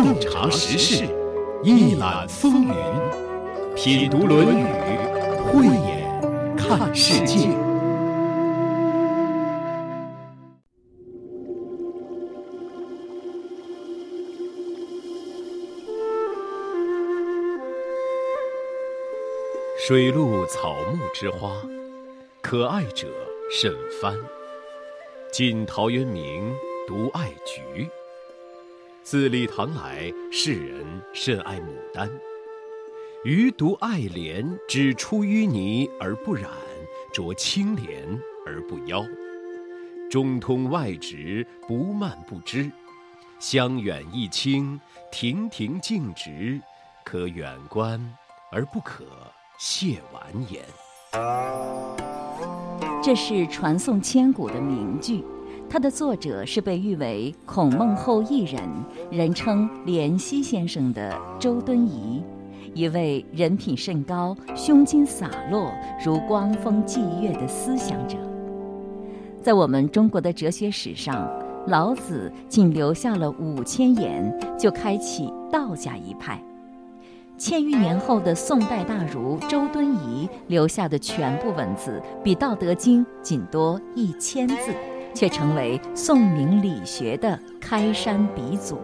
洞察时事，一览风云，品读《论语》，慧眼看世界。水陆草木之花，可爱者甚蕃。晋陶渊明独爱菊。自李唐来，世人甚爱牡丹。余独爱莲，只出淤泥而不染，濯清涟而不妖。中通外直，不蔓不枝，香远益清，亭亭净植，可远观而不可亵玩焉。这是传颂千古的名句。它的作者是被誉为孔孟后裔人，人称怜惜先生的周敦颐，一位人品甚高、胸襟洒落、如光风霁月的思想者。在我们中国的哲学史上，老子仅留下了五千言，就开启道家一派。千余年后的宋代大儒周敦颐留下的全部文字，比《道德经》仅多一千字。却成为宋明理学的开山鼻祖，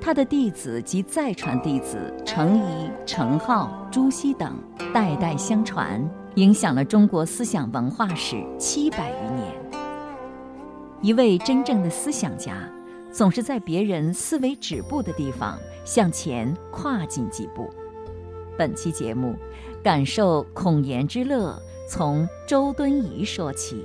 他的弟子及再传弟子程颐、程颢、朱熹等代代相传，影响了中国思想文化史七百余年。一位真正的思想家，总是在别人思维止步的地方向前跨进几步。本期节目，感受孔颜之乐，从周敦颐说起。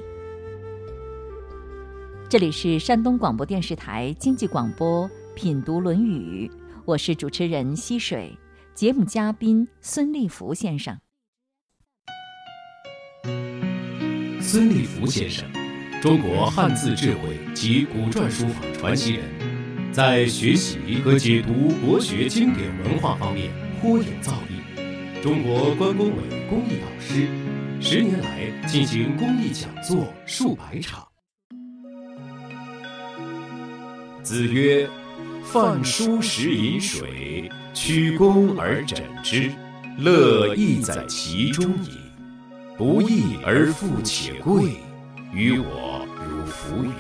这里是山东广播电视台经济广播《品读论语》，我是主持人溪水，节目嘉宾孙立福先生。孙立福先生，中国汉字智慧及古篆书法传奇人，在学习和解读国学经典文化方面颇有造诣，中国关工委公益导师，十年来进行公益讲座数百场。子曰：“饭疏食饮水，曲肱而枕之，乐亦在其中矣。不义而富且贵，于我如浮云。”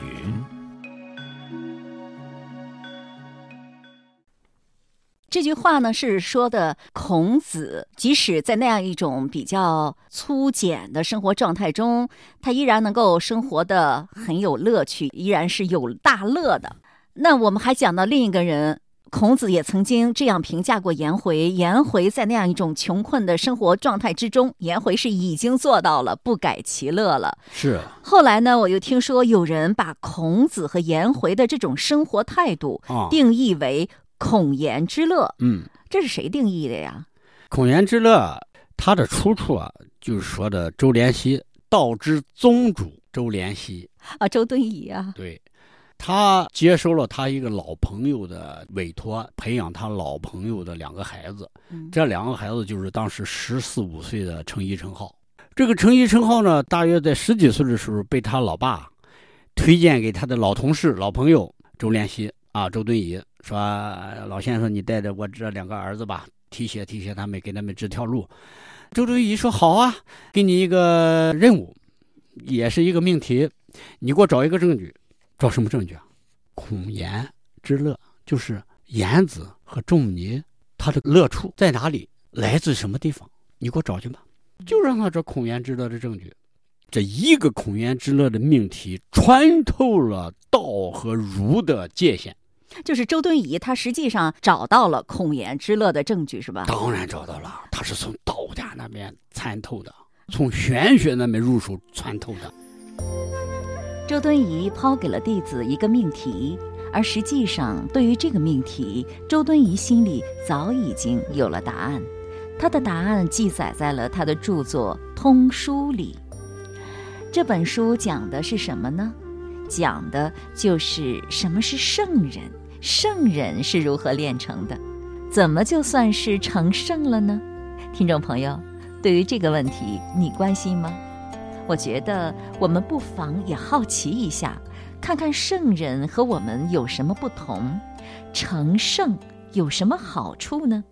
这句话呢，是说的孔子，即使在那样一种比较粗简的生活状态中，他依然能够生活的很有乐趣，依然是有大乐的。那我们还讲到另一个人，孔子也曾经这样评价过颜回。颜回在那样一种穷困的生活状态之中，颜回是已经做到了不改其乐了。是。后来呢，我又听说有人把孔子和颜回的这种生活态度定义为“孔颜之乐”。嗯，这是谁定义的呀？“孔颜之乐”它的出处啊，就是说的周濂溪，道之宗主周濂溪啊，周敦颐啊。对。他接收了他一个老朋友的委托，培养他老朋友的两个孩子。这两个孩子就是当时十四五岁的程颐、程浩。这个程颐、程浩呢，大约在十几岁的时候，被他老爸推荐给他的老同事、老朋友周濂溪啊，周敦颐说：“老先生，你带着我这两个儿子吧，提携提携他们，给他们指条路。”周敦颐说：“好啊，给你一个任务，也是一个命题，你给我找一个证据。”找什么证据啊？孔颜之乐，就是颜子和仲尼他的乐处在哪里，来自什么地方？你给我找去吧。就让他找孔颜之乐的证据。这一个孔颜之乐的命题，穿透了道和儒的界限。就是周敦颐，他实际上找到了孔颜之乐的证据，是吧？当然找到了，他是从道家那边参透的，从玄学那边入手参透的。周敦颐抛给了弟子一个命题，而实际上，对于这个命题，周敦颐心里早已经有了答案。他的答案记载在了他的著作《通书》里。这本书讲的是什么呢？讲的就是什么是圣人，圣人是如何炼成的，怎么就算是成圣了呢？听众朋友，对于这个问题，你关心吗？我觉得我们不妨也好奇一下，看看圣人和我们有什么不同。成圣有什么好处呢？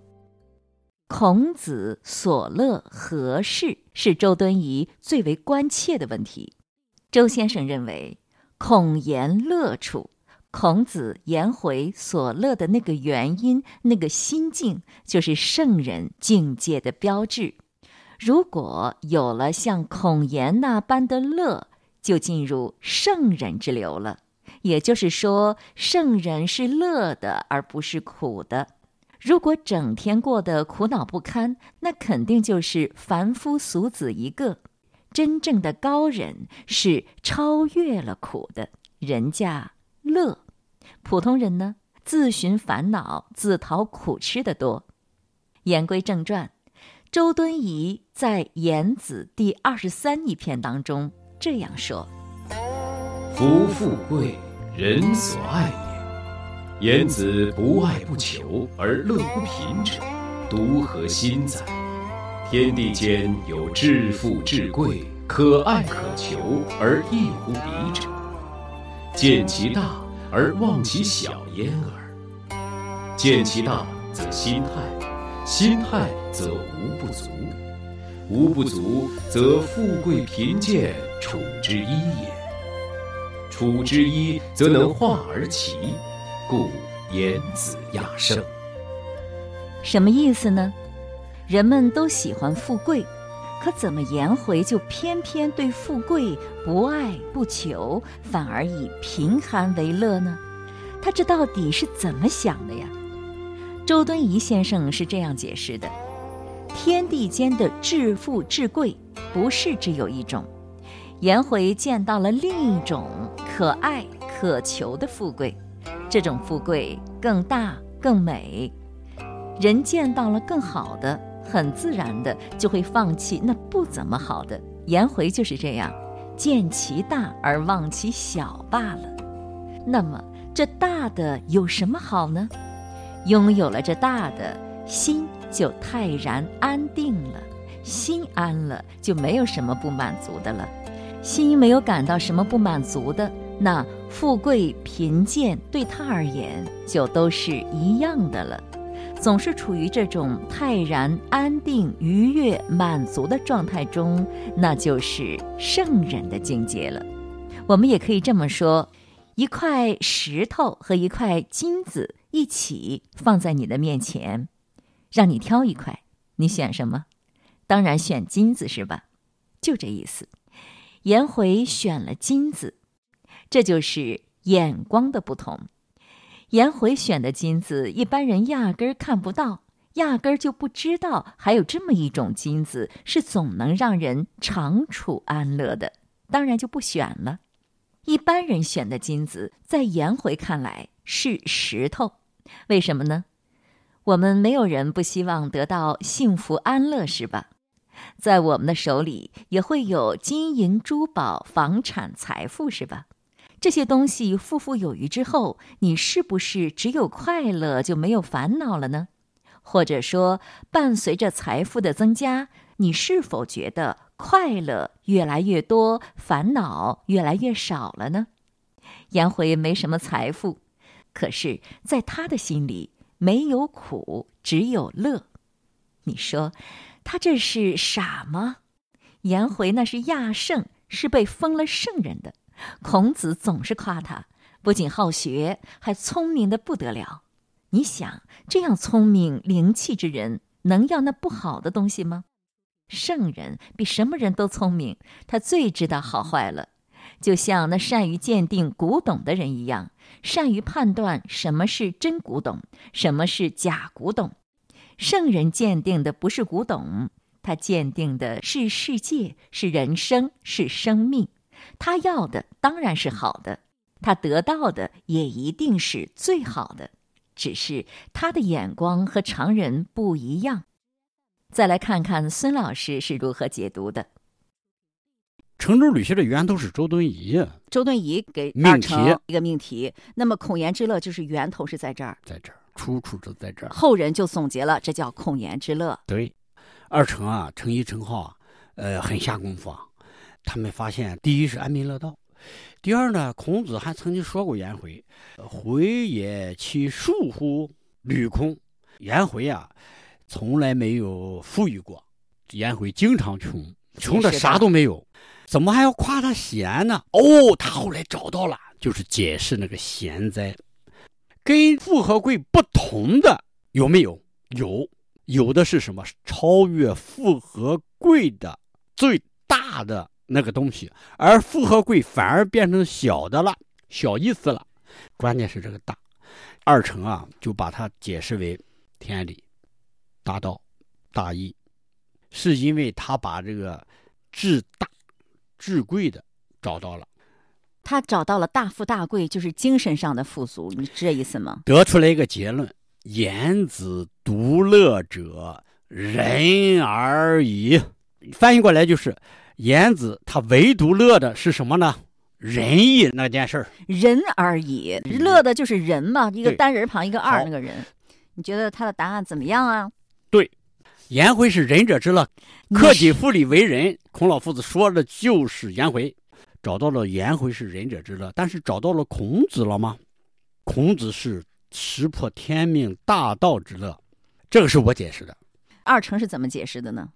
孔子所乐何事，是周敦颐最为关切的问题。周先生认为，孔颜乐处，孔子颜回所乐的那个原因、那个心境，就是圣人境界的标志。如果有了像孔颜那般的乐，就进入圣人之流了。也就是说，圣人是乐的，而不是苦的。如果整天过得苦恼不堪，那肯定就是凡夫俗子一个。真正的高人是超越了苦的，人家乐；普通人呢，自寻烦恼、自讨苦吃的多。言归正传，周敦颐在《言子》第二十三一篇当中这样说：“夫富贵，人所爱也。”言子不爱不求而乐不贫者，独何心哉？天地间有至富至贵、可爱可求而异乎彼者，见其大而忘其小焉耳。见其大则心泰，心态则无不足，无不足则富贵贫贱处之一也。处之一则能化而齐。故言子亚圣，什么意思呢？人们都喜欢富贵，可怎么颜回就偏偏对富贵不爱不求，反而以贫寒为乐呢？他这到底是怎么想的呀？周敦颐先生是这样解释的：天地间的至富至贵，不是只有一种。颜回见到了另一种可爱可求的富贵。这种富贵更大更美，人见到了更好的，很自然的就会放弃那不怎么好的。颜回就是这样，见其大而忘其小罢了。那么这大的有什么好呢？拥有了这大的，心就泰然安定了。心安了，就没有什么不满足的了。心没有感到什么不满足的。那富贵贫贱对他而言就都是一样的了，总是处于这种泰然、安定、愉悦、满足的状态中，那就是圣人的境界了。我们也可以这么说：一块石头和一块金子一起放在你的面前，让你挑一块，你选什么？当然选金子是吧？就这意思。颜回选了金子。这就是眼光的不同。颜回选的金子，一般人压根儿看不到，压根儿就不知道还有这么一种金子是总能让人长处安乐的，当然就不选了。一般人选的金子，在颜回看来是石头，为什么呢？我们没有人不希望得到幸福安乐，是吧？在我们的手里也会有金银珠宝、房产、财富，是吧？这些东西富富有余之后，你是不是只有快乐就没有烦恼了呢？或者说，伴随着财富的增加，你是否觉得快乐越来越多，烦恼越来越少了呢？颜回没什么财富，可是在他的心里没有苦，只有乐。你说他这是傻吗？颜回那是亚圣，是被封了圣人的。孔子总是夸他，不仅好学，还聪明的不得了。你想，这样聪明灵气之人，能要那不好的东西吗？圣人比什么人都聪明，他最知道好坏了。就像那善于鉴定古董的人一样，善于判断什么是真古董，什么是假古董。圣人鉴定的不是古董，他鉴定的是世界，是人生，是生命。他要的当然是好的，他得到的也一定是最好的，只是他的眼光和常人不一样。再来看看孙老师是如何解读的。程州旅行的源头是周敦颐，周敦颐给命题一个命题。那么孔颜之乐就是源头是在这儿，在这儿，出处就在这儿。后人就总结了，这叫孔颜之乐。对，二程啊，程颐、程颢啊，呃，很下功夫啊。他们发现，第一是安民乐道，第二呢，孔子还曾经说过颜回：“回也其恕乎？吕空。颜回啊，从来没有富裕过，颜回经常穷，穷的啥都没有，怎么还要夸他贤呢？哦，他后来找到了，就是解释那个贤哉。跟富和贵不同的有没有？有，有的是什么？超越富和贵的最大的那个东西，而富和贵反而变成小的了，小意思了。关键是这个大，二程啊，就把它解释为。天理、大道、大义，是因为他把这个至大、至贵的找到了。他找到了大富大贵，就是精神上的富足，你这意思吗？得出来一个结论：言子独乐者，人而已。翻译过来就是，言子他唯独乐的是什么呢？仁义那件事儿。人而已，乐的就是人嘛，一个单人旁，一个二，那个人。你觉得他的答案怎么样啊？对，颜回是仁者之乐，克己复礼为仁。孔老夫子说的就是颜回，找到了颜回是仁者之乐，但是找到了孔子了吗？孔子是识破天命大道之乐，这个是我解释的。二程是怎么解释的呢？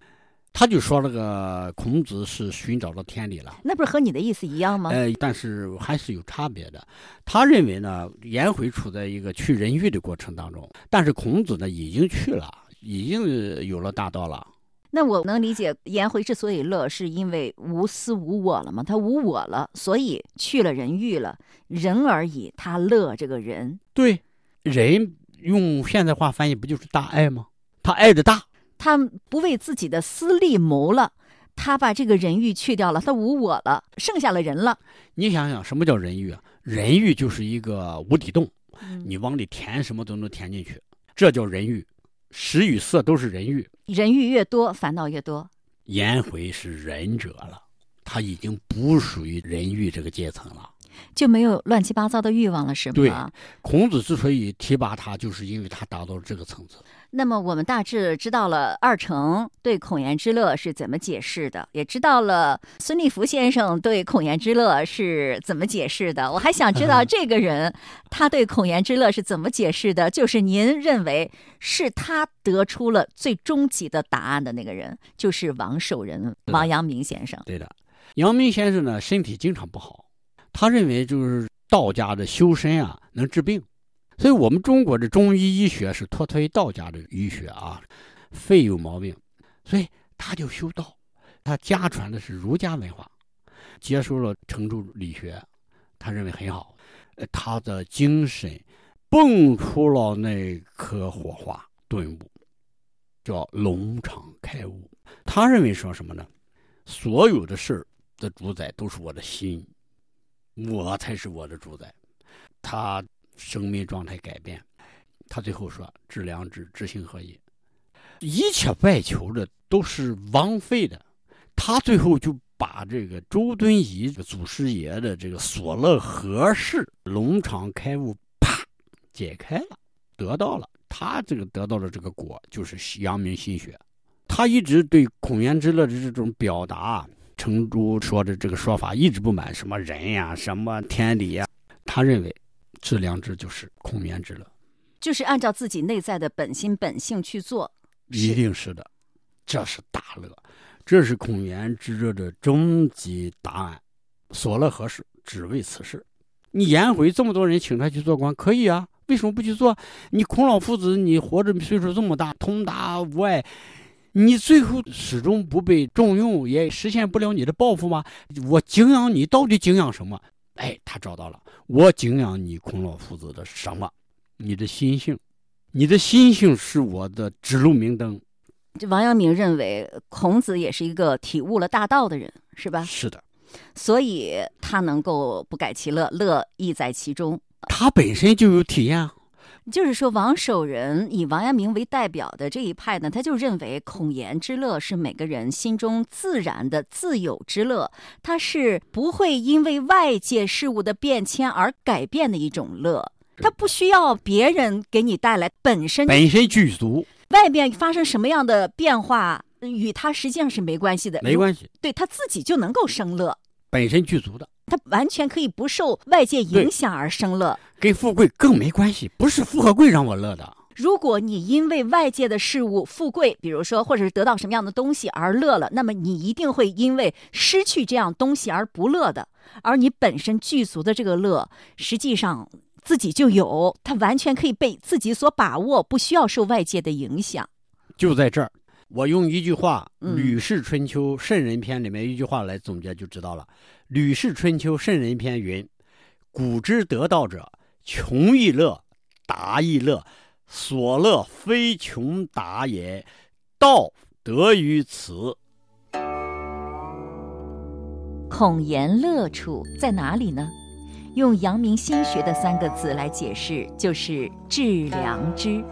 他就说那个孔子是寻找到天理了，那不是和你的意思一样吗？呃，但是还是有差别的。他认为呢，颜回处在一个去人欲的过程当中，但是孔子呢已经去了，已经有了大道了。那我能理解颜回之所以乐，是因为无私无我了吗？他无我了，所以去了人欲了，人而已，他乐这个人。对，人用现代话翻译不就是大爱吗？他爱的大。他不为自己的私利谋了，他把这个人欲去掉了，他无我了，剩下了人了。你想想，什么叫人欲啊？人欲就是一个无底洞，你往里填什么都能填进去，这叫人欲。食与色都是人欲，人欲越多，烦恼越多。颜回是仁者了，他已经不属于人欲这个阶层了，就没有乱七八糟的欲望了，是吗？对，孔子之所以提拔他，就是因为他达到了这个层次。那么我们大致知道了二程对孔颜之乐是怎么解释的，也知道了孙立福先生对孔颜之乐是怎么解释的。我还想知道 这个人他对孔颜之乐是怎么解释的，就是您认为是他得出了最终极的答案的那个人，就是王守仁王阳明先生。对的，阳明先生呢身体经常不好，他认为就是道家的修身啊能治病。所以，我们中国的中医医学是脱胎于道家的医学啊，肺有毛病，所以他就修道，他家传的是儒家文化，接受了程朱理学，他认为很好，他的精神蹦出了那颗火花，顿悟，叫龙场开悟。他认为说什么呢？所有的事儿的主宰都是我的心，我才是我的主宰。他。生命状态改变，他最后说：“知良知，知行合一，一切外求的都是枉费的。”他最后就把这个周敦颐祖师爷的这个所乐何事龙场开悟，啪解开了，得到了。他这个得到的这个果，就是阳明心学。他一直对孔颜之乐的这种表达，程朱说的这个说法一直不满，什么人呀，什么天理呀，他认为。致良知就是孔颜之乐，就是按照自己内在的本心本性去做，一定是的，这是大乐，这是孔颜之乐的终极答案。所乐何事？只为此事。你颜回这么多人请他去做官，可以啊，为什么不去做？你孔老夫子，你活着岁数这么大，通达无碍，你最后始终不被重用，也实现不了你的抱负吗？我敬仰你，到底敬仰什么？哎，他找到了。我敬仰你孔老夫子的什么？你的心性，你的心性是我的指路明灯。这王阳明认为孔子也是一个体悟了大道的人，是吧？是的，所以他能够不改其乐，乐亦在其中。他本身就有体验。就是说，王守仁以王阳明为代表的这一派呢，他就认为孔颜之乐是每个人心中自然的自有之乐，它是不会因为外界事物的变迁而改变的一种乐，它不需要别人给你带来，本身本身具足，外面发生什么样的变化，与他实际上是没关系的，没关系，对他自己就能够生乐，本身具足的。他完全可以不受外界影响而生乐，跟富贵更没关系。不是富和贵让我乐的，如果你因为外界的事物富贵，比如说或者是得到什么样的东西而乐了，那么你一定会因为失去这样东西而不乐的。而你本身具足的这个乐，实际上自己就有，它完全可以被自己所把握，不需要受外界的影响。就在这儿，我用一句话，嗯《吕氏春秋·圣人篇》里面一句话来总结，就知道了。《吕氏春秋·圣人篇》云：“古之得道者，穷亦乐，达亦乐。所乐非穷达也，道得于此。”孔颜乐处在哪里呢？用阳明心学的三个字来解释，就是致良知。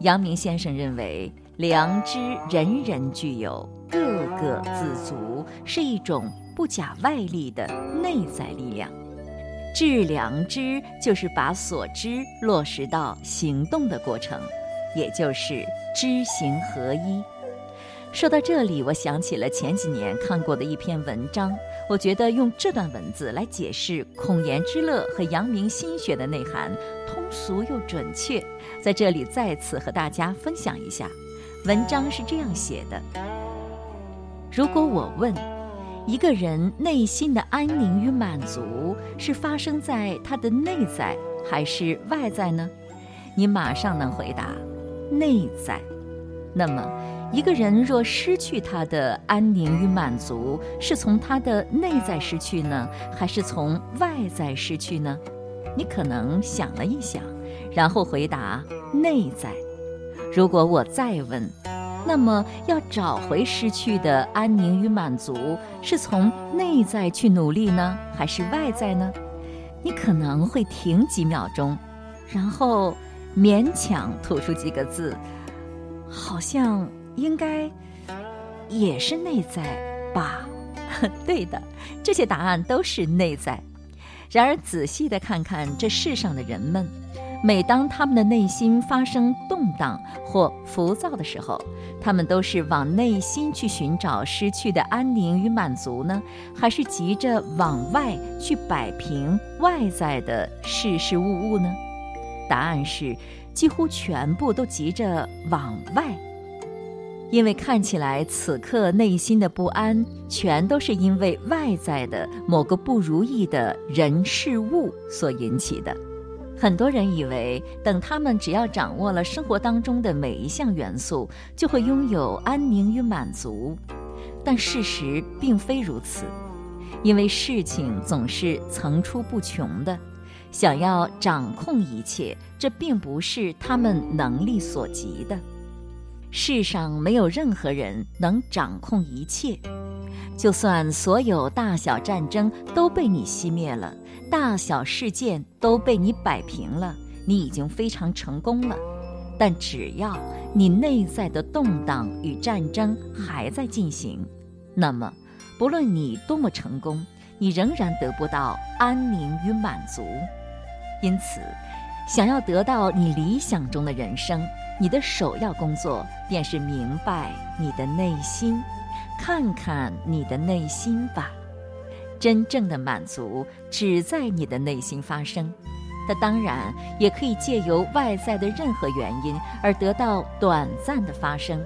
阳明先生认为，良知人人具有，个个自足，是一种不假外力的内在力量。致良知就是把所知落实到行动的过程，也就是知行合一。说到这里，我想起了前几年看过的一篇文章，我觉得用这段文字来解释孔颜之乐和阳明心学的内涵，通俗又准确。在这里再次和大家分享一下，文章是这样写的：如果我问，一个人内心的安宁与满足是发生在他的内在还是外在呢？你马上能回答内在。那么，一个人若失去他的安宁与满足，是从他的内在失去呢，还是从外在失去呢？你可能想了一想，然后回答内在。如果我再问，那么要找回失去的安宁与满足，是从内在去努力呢，还是外在呢？你可能会停几秒钟，然后勉强吐出几个字。好像应该也是内在吧？对的，这些答案都是内在。然而仔细的看看这世上的人们，每当他们的内心发生动荡或浮躁的时候，他们都是往内心去寻找失去的安宁与满足呢，还是急着往外去摆平外在的事事物物呢？答案是。几乎全部都急着往外，因为看起来此刻内心的不安，全都是因为外在的某个不如意的人事物所引起的。很多人以为，等他们只要掌握了生活当中的每一项元素，就会拥有安宁与满足，但事实并非如此，因为事情总是层出不穷的。想要掌控一切，这并不是他们能力所及的。世上没有任何人能掌控一切，就算所有大小战争都被你熄灭了，大小事件都被你摆平了，你已经非常成功了。但只要你内在的动荡与战争还在进行，那么不论你多么成功，你仍然得不到安宁与满足。因此，想要得到你理想中的人生，你的首要工作便是明白你的内心，看看你的内心吧。真正的满足只在你的内心发生，它当然也可以借由外在的任何原因而得到短暂的发生，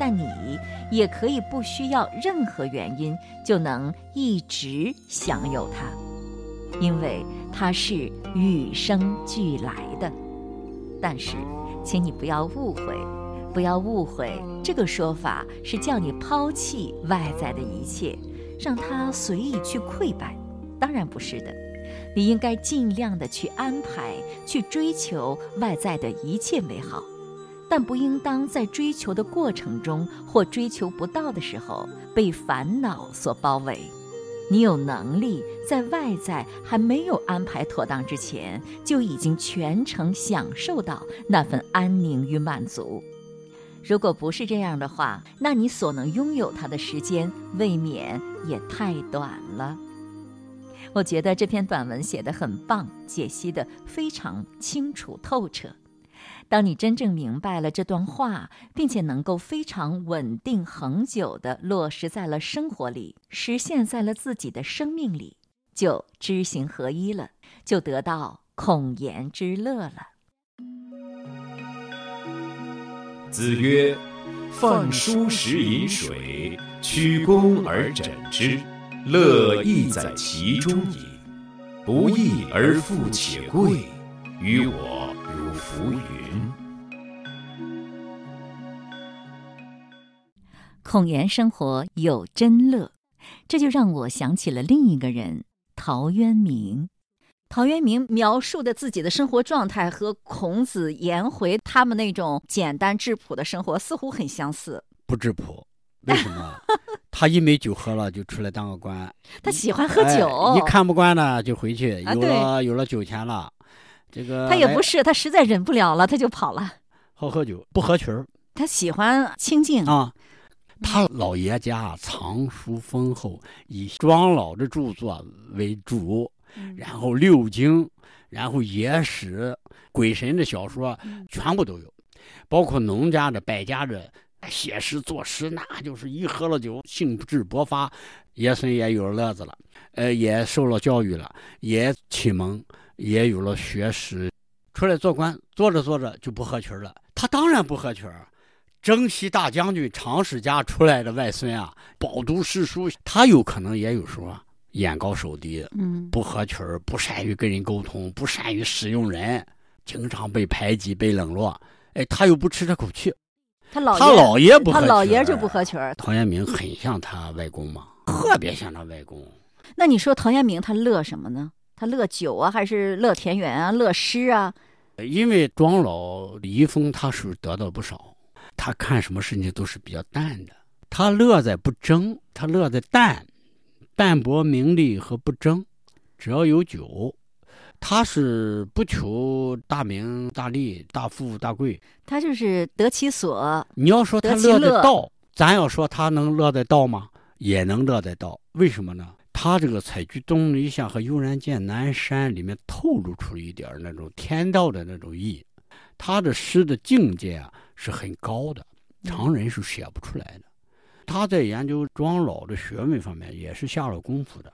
但你也可以不需要任何原因就能一直享有它，因为。它是与生俱来的，但是，请你不要误会，不要误会，这个说法是叫你抛弃外在的一切，让它随意去溃败。当然不是的，你应该尽量的去安排，去追求外在的一切美好，但不应当在追求的过程中或追求不到的时候被烦恼所包围。你有能力在外在还没有安排妥当之前，就已经全程享受到那份安宁与满足。如果不是这样的话，那你所能拥有它的时间未免也太短了。我觉得这篇短文写得很棒，解析得非常清楚透彻。当你真正明白了这段话，并且能够非常稳定、恒久地落实在了生活里，实现在了自己的生命里，就知行合一了，就得到孔颜之乐了。子曰：“饭疏食饮水，曲肱而枕之，乐亦在其中矣。不义而富且贵，于我如浮云。”孔颜生活有真乐，这就让我想起了另一个人陶渊明。陶渊明描述的自己的生活状态和孔子、颜回他们那种简单质朴的生活似乎很相似。不质朴，为什么？他一没酒喝了就出来当个官。他喜欢喝酒，哎一看不惯呢就回去。啊有了有了酒钱了，这个他也不来是，他实在忍不了了，他就跑了。好喝酒，不合群儿他喜欢清静，啊。他老爷家藏书丰厚，以庄老的著作为主，嗯然后六经，然后野史、鬼神的小说嗯全部都有，包括农家的、百家的写诗作诗，那就是一喝了酒兴致勃发。爷孙也有了乐子了，呃，也受了教育了，也启蒙，也有了学识，出来做官，做着做着就不合群了。他当然不合群儿。征西大将军常世家出来的外孙啊，饱读诗书，他有可能也有时候啊眼高手低，嗯，不合群儿，不善于跟人沟通，不善于使用人，经常被排挤、被冷落。哎，他又不吃这口气，他老爷他老爷不合他群老爷就不合群儿。陶渊明很像他外公嘛，特别像他外公。那你说陶渊明他乐什么呢？他乐酒啊，还是乐田园啊，乐诗啊？因为庄老李易峰他是得到不少，他看什么事情都是比较淡的，他乐在不争，他乐在淡，淡泊名利和不争，只要有酒，他是不求大名大利、大富大贵。他就是得其所，你要说他乐在乐道，咱要说他能乐在道吗？也能乐在道，为什么呢？他这个采菊东篱下和悠然见南山里面透露出一点那种天道的那种意，他的诗的境界啊是很高的，常人是写不出来的。他在研究庄老的学问方面也是下了功夫的。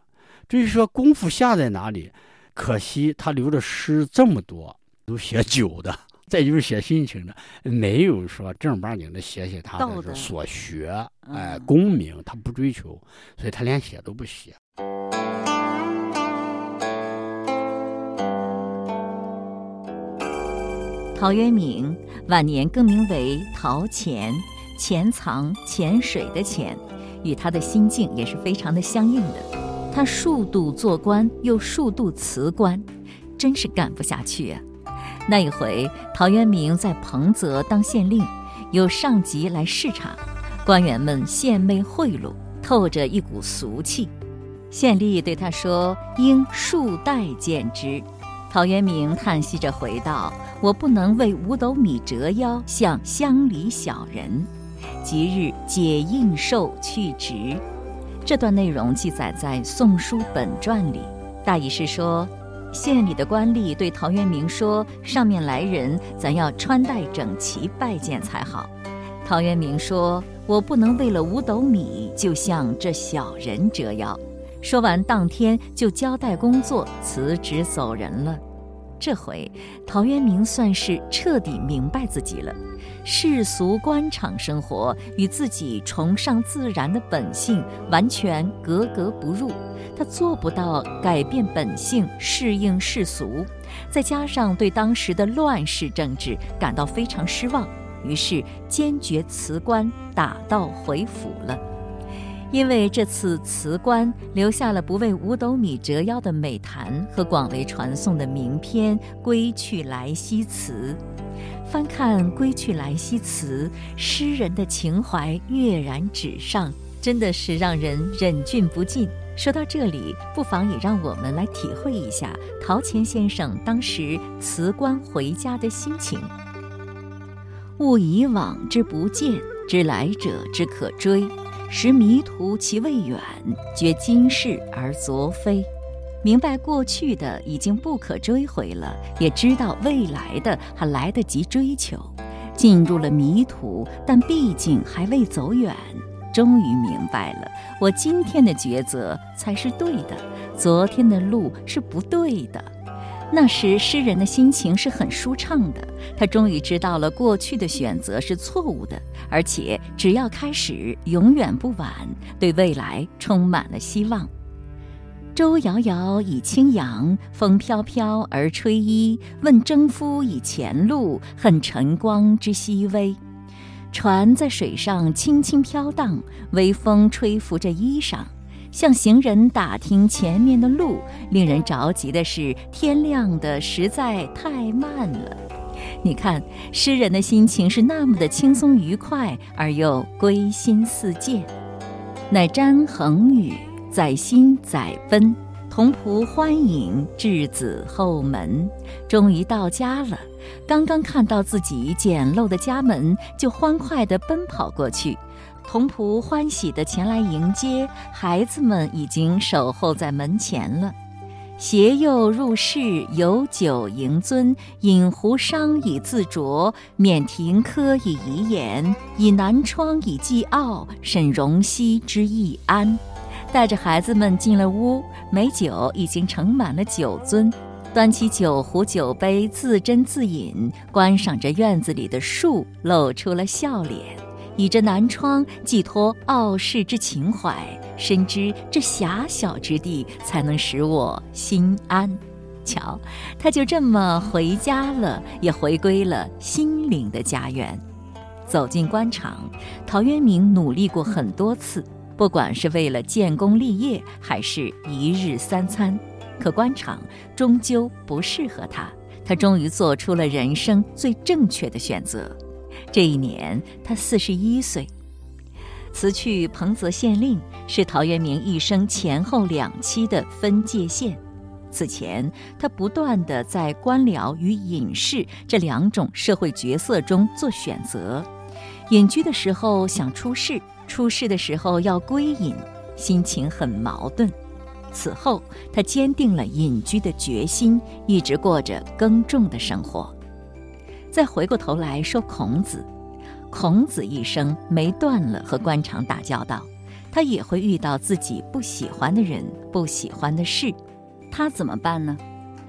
至于说功夫下在哪里，可惜他留的诗这么多，都写酒的，再就是写心情的，没有说正儿八经的写写他的所学，哎嗯，功名他不追求，所以他连写都不写。陶渊明晚年更名为陶潜，潜藏潜水的潜，与他的心境也是非常的相应的。他数度做官，又数度辞官，真是干不下去啊。那一回，陶渊明在彭泽当县令，有上级来视察，官员们献媚贿赂，透着一股俗气。县吏对他说：“应数代见之。”陶渊明叹息着回道：“我不能为五斗米折腰，向乡里小人。即日解应寿去职。”这段内容记载在《宋书本传》里，大意是说，县里的官吏对陶渊明说：“上面来人，咱要穿戴整齐拜见才好。”陶渊明说：“我不能为了五斗米，就向这小人折腰。”说完，当天就交代工作，辞职走人了。这回，陶渊明算是彻底明白自己了。世俗官场生活与自己崇尚自然的本性完全格格不入，他做不到改变本性，适应世俗，再加上对当时的乱世政治感到非常失望，于是坚决辞官，打道回府了。因为这次辞官，留下了不为五斗米折腰的美谈和广为传颂的名篇《归去来兮辞》。翻看《归去来兮辞》，诗人的情怀跃然纸上，真的是让人忍俊不禁。说到这里，不妨也让我们来体会一下陶潜先生当时辞官回家的心情。悟以往之不见，知来者之可追。识迷途其未远，觉今是而昨非。明白过去的已经不可追回了，也知道未来的还来得及追求。进入了迷途，但毕竟还未走远。终于明白了，我今天的抉择才是对的，昨天的路是不对的。那时诗人的心情是很舒畅的，他终于知道了过去的选择是错误的，而且只要开始，永远不晚，对未来充满了希望。舟遥遥以轻扬，风飘飘而吹衣。问征夫以前路，恨晨光之熹微。船在水上轻轻飘荡，微风吹拂着衣裳。向行人打听前面的路，令人着急的是天亮的实在太慢了。你看，诗人的心情是那么的轻松愉快，而又归心似箭。乃瞻衡宇，载心载奔，同仆欢饮，稚子后门。终于到家了，刚刚看到自己简陋的家门，就欢快地奔跑过去。童仆欢喜地前来迎接，孩子们已经守候在门前了。携幼入室，有酒迎尊，饮壶觞以自酌，免庭科以颐言，以南窗以寄傲，审容膝之易安。带着孩子们进了屋，美酒已经盛满了酒樽，端起酒壶酒杯，自斟自饮，观赏着院子里的树，露出了笑脸。倚着南窗，寄托傲世之情怀，深知这狭小之地才能使我心安。瞧，他就这么回家了，也回归了心灵的家园。走进官场，陶渊明努力过很多次，不管是为了建功立业，还是一日三餐，可官场终究不适合他。他终于做出了人生最正确的选择。这一年，他四十一岁，辞去彭泽县令是陶渊明一生前后两期的分界线。此前，他不断地在官僚与隐士这两种社会角色中做选择：隐居的时候想出仕，出仕的时候要归隐，心情很矛盾。此后，他坚定了隐居的决心，一直过着耕种的生活。再回过头来说孔子，孔子一生没断了和官场打交道，他也会遇到自己不喜欢的人、不喜欢的事，他怎么办呢？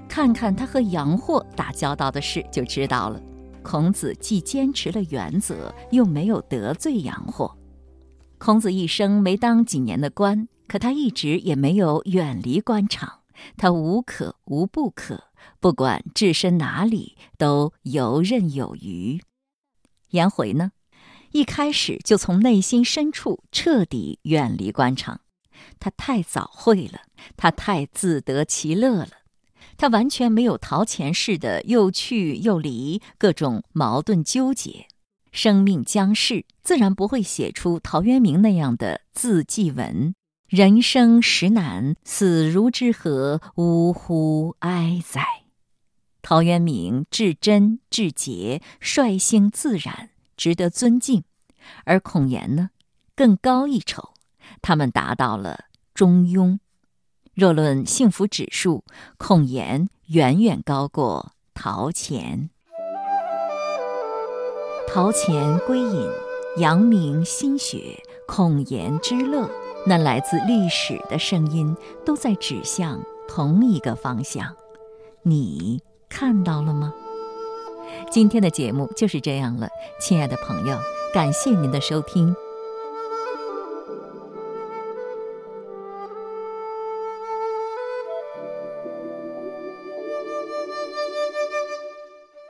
看看他和杨货打交道的事就知道了。孔子既坚持了原则，又没有得罪杨货。孔子一生没当几年的官，可他一直也没有远离官场，他无可无不可。不管置身哪里，都游刃有余。颜回呢，一开始就从内心深处彻底远离官场。他太早会了，他太自得其乐了，他完全没有陶潜式的又去又离，各种矛盾纠结。生命将逝，自然不会写出陶渊明那样的字迹文。人生实难，死如之何？呜呼哀哉！陶渊明至真至洁，率性自然，值得尊敬。而孔颜呢，更高一筹，他们达到了中庸。若论幸福指数，孔颜远远高过陶潜。陶潜归隐，阳明心学，孔颜之乐。那来自历史的声音，都在指向同一个方向。你看到了吗？今天的节目就是这样了，亲爱的朋友，感谢您的收听。